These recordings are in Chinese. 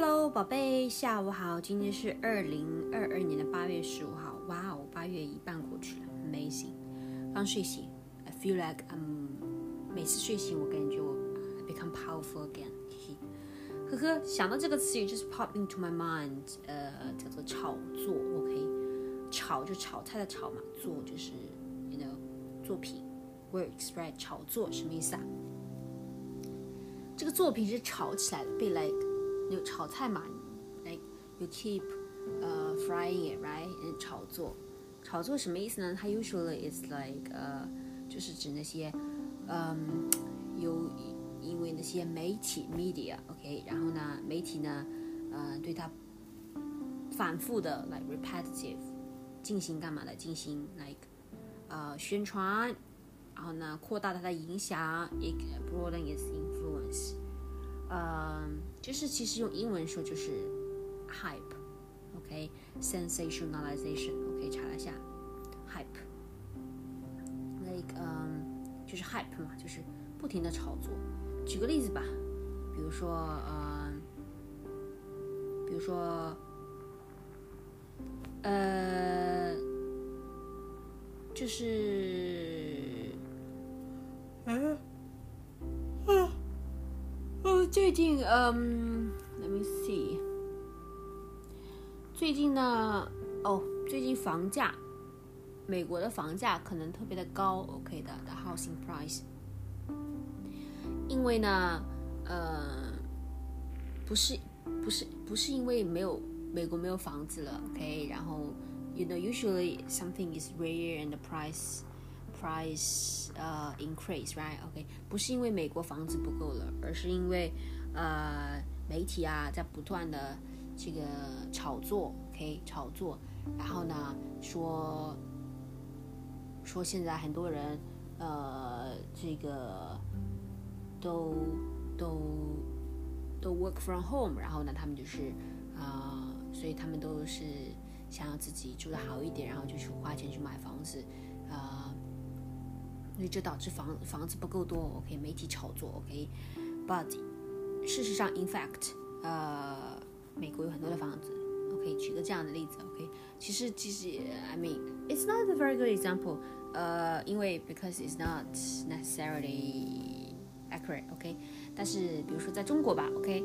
Hello，宝贝，下午好。今天是二零二二年的八月十五号。哇哦，八月一半过去了，Amazing。刚睡醒，I feel like I'm。每次睡醒，我感觉我 become powerful again。呵呵，想到这个词语就是 pop into my mind，呃，叫做炒作。OK，炒就炒菜的炒嘛，做就是 you know 作品，works right？炒作什么意思啊？这个作品是炒起来的，被 like 有炒菜嘛，like you keep 呃 frying it right？炒作，炒作什么意思呢？它 usually is like 呃，就是指那些嗯有因为那些媒体 media，OK，然后呢，媒体呢，呃，对它反复的 like repetitive 进行干嘛的？进行 like 呃宣传。然后呢，扩大它的影响，it broaden its influence。呃，就是其实用英文说就是 hype，OK，sensationalization，OK，查了一下，hype，like 嗯，就是 hype 嘛，就是不停的炒作。举个例子吧，比如说呃，比如说呃，就是。最近，嗯，Let me see，最近呢，哦，最近房价，美国的房价可能特别的高，OK 的，the housing price，因为呢，呃，不是，不是，不是因为没有美国没有房子了，OK，然后，you know usually something is rare and the price。Price 呃 increase，right？OK，不是因为美国房子不够了，而是因为呃媒体啊在不断的这个炒作，OK，炒作，然后呢说说现在很多人呃这个都都都 work from home，然后呢他们就是啊，所以他们都是想要自己住的好一点，然后就去花钱去买房子，啊。所以这导致房房子不够多，OK，媒体炒作，OK，but 事实上，in fact，呃，美国有很多的房子，OK，举个这样的例子，OK，其实其实，I mean，it's not a very good example，呃，因为 because it's not necessarily accurate，OK，但是比如说在中国吧，OK，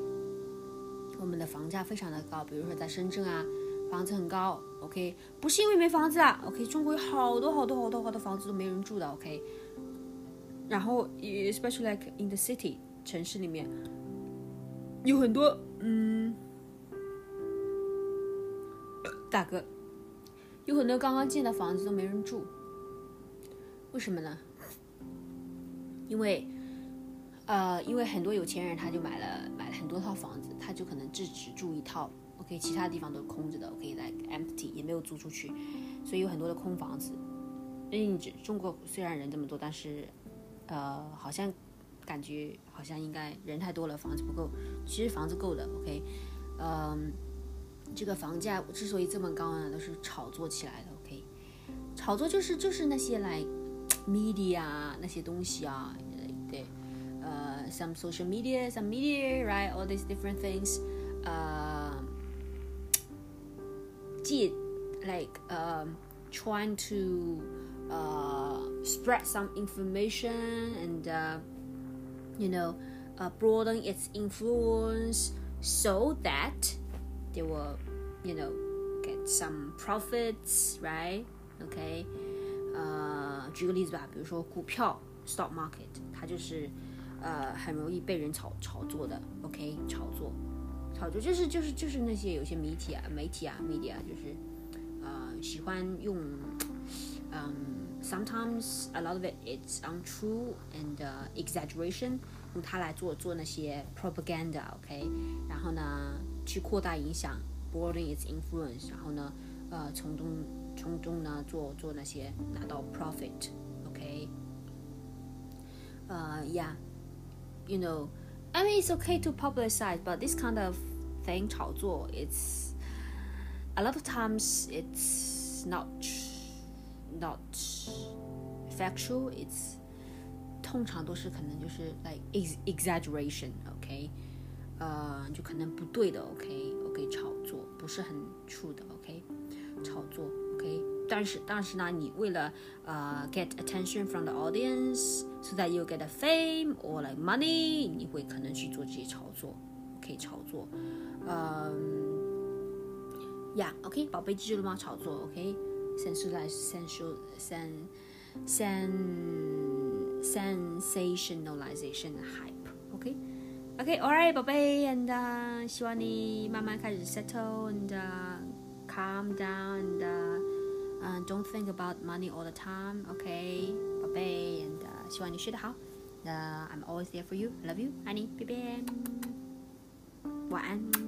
我们的房价非常的高，比如说在深圳啊。房子很高，OK，不是因为没房子啊，OK，中国有好多好多好多好多房子都没人住的，OK。然后，especially like in the city，城市里面有很多，嗯，大哥，有很多刚刚建的房子都没人住，为什么呢？因为，呃，因为很多有钱人他就买了很多套房子，他就可能只只住一套。OK，其他地方都是空着的，OK，来 empty 也没有租出去，所以有很多的空房子。嗯，中国虽然人这么多，但是，呃，好像感觉好像应该人太多了，房子不够。其实房子够的，OK，嗯，这个房价之所以这么高呢，都是炒作起来的，OK，炒作就是就是那些来 media 那些东西啊，对，呃 ，some social media，some media，right，all these different things，呃。like um, trying to uh, spread some information and uh, you know uh, broaden its influence so that they will you know get some profits right okay 呃，举个例子吧，比如说股票 stock market，它就是 呃很容易被人炒炒作的，OK，炒作。炒作就是就是就是那些有些媒体啊媒体啊 media 就是呃喜欢用嗯 sometimes a lot of it is untrue and exaggeration 用它来做做那些 propaganda OK 然后呢去扩大影响 broaden its influence 然后呢呃从中从中呢做做那些拿到 profit OK 呃 yeah you know I mean, it's okay to publicize, but this kind of thing 炒作 it's a lot of times it's not not factual. It's 通常都是可能就是 like exaggeration. OK， 呃，就可能不对的，OK，OK，炒作不是很 true 的，OK，炒作，OK，但是但是呢，你为了呃 get attention from the audience，so that you get a fame or like money，你会可能去做这些炒作，OK，炒作，嗯。呀，OK，宝贝记住了吗？炒作，OK，sensationalization，hype，OK，OK，Alright，宝贝，and 希望你慢慢开始 settle and calm down and don't think about money all the time，OK，宝贝，and 希望你睡得好。I'm always there for you，love you，爱你，拜拜，晚安。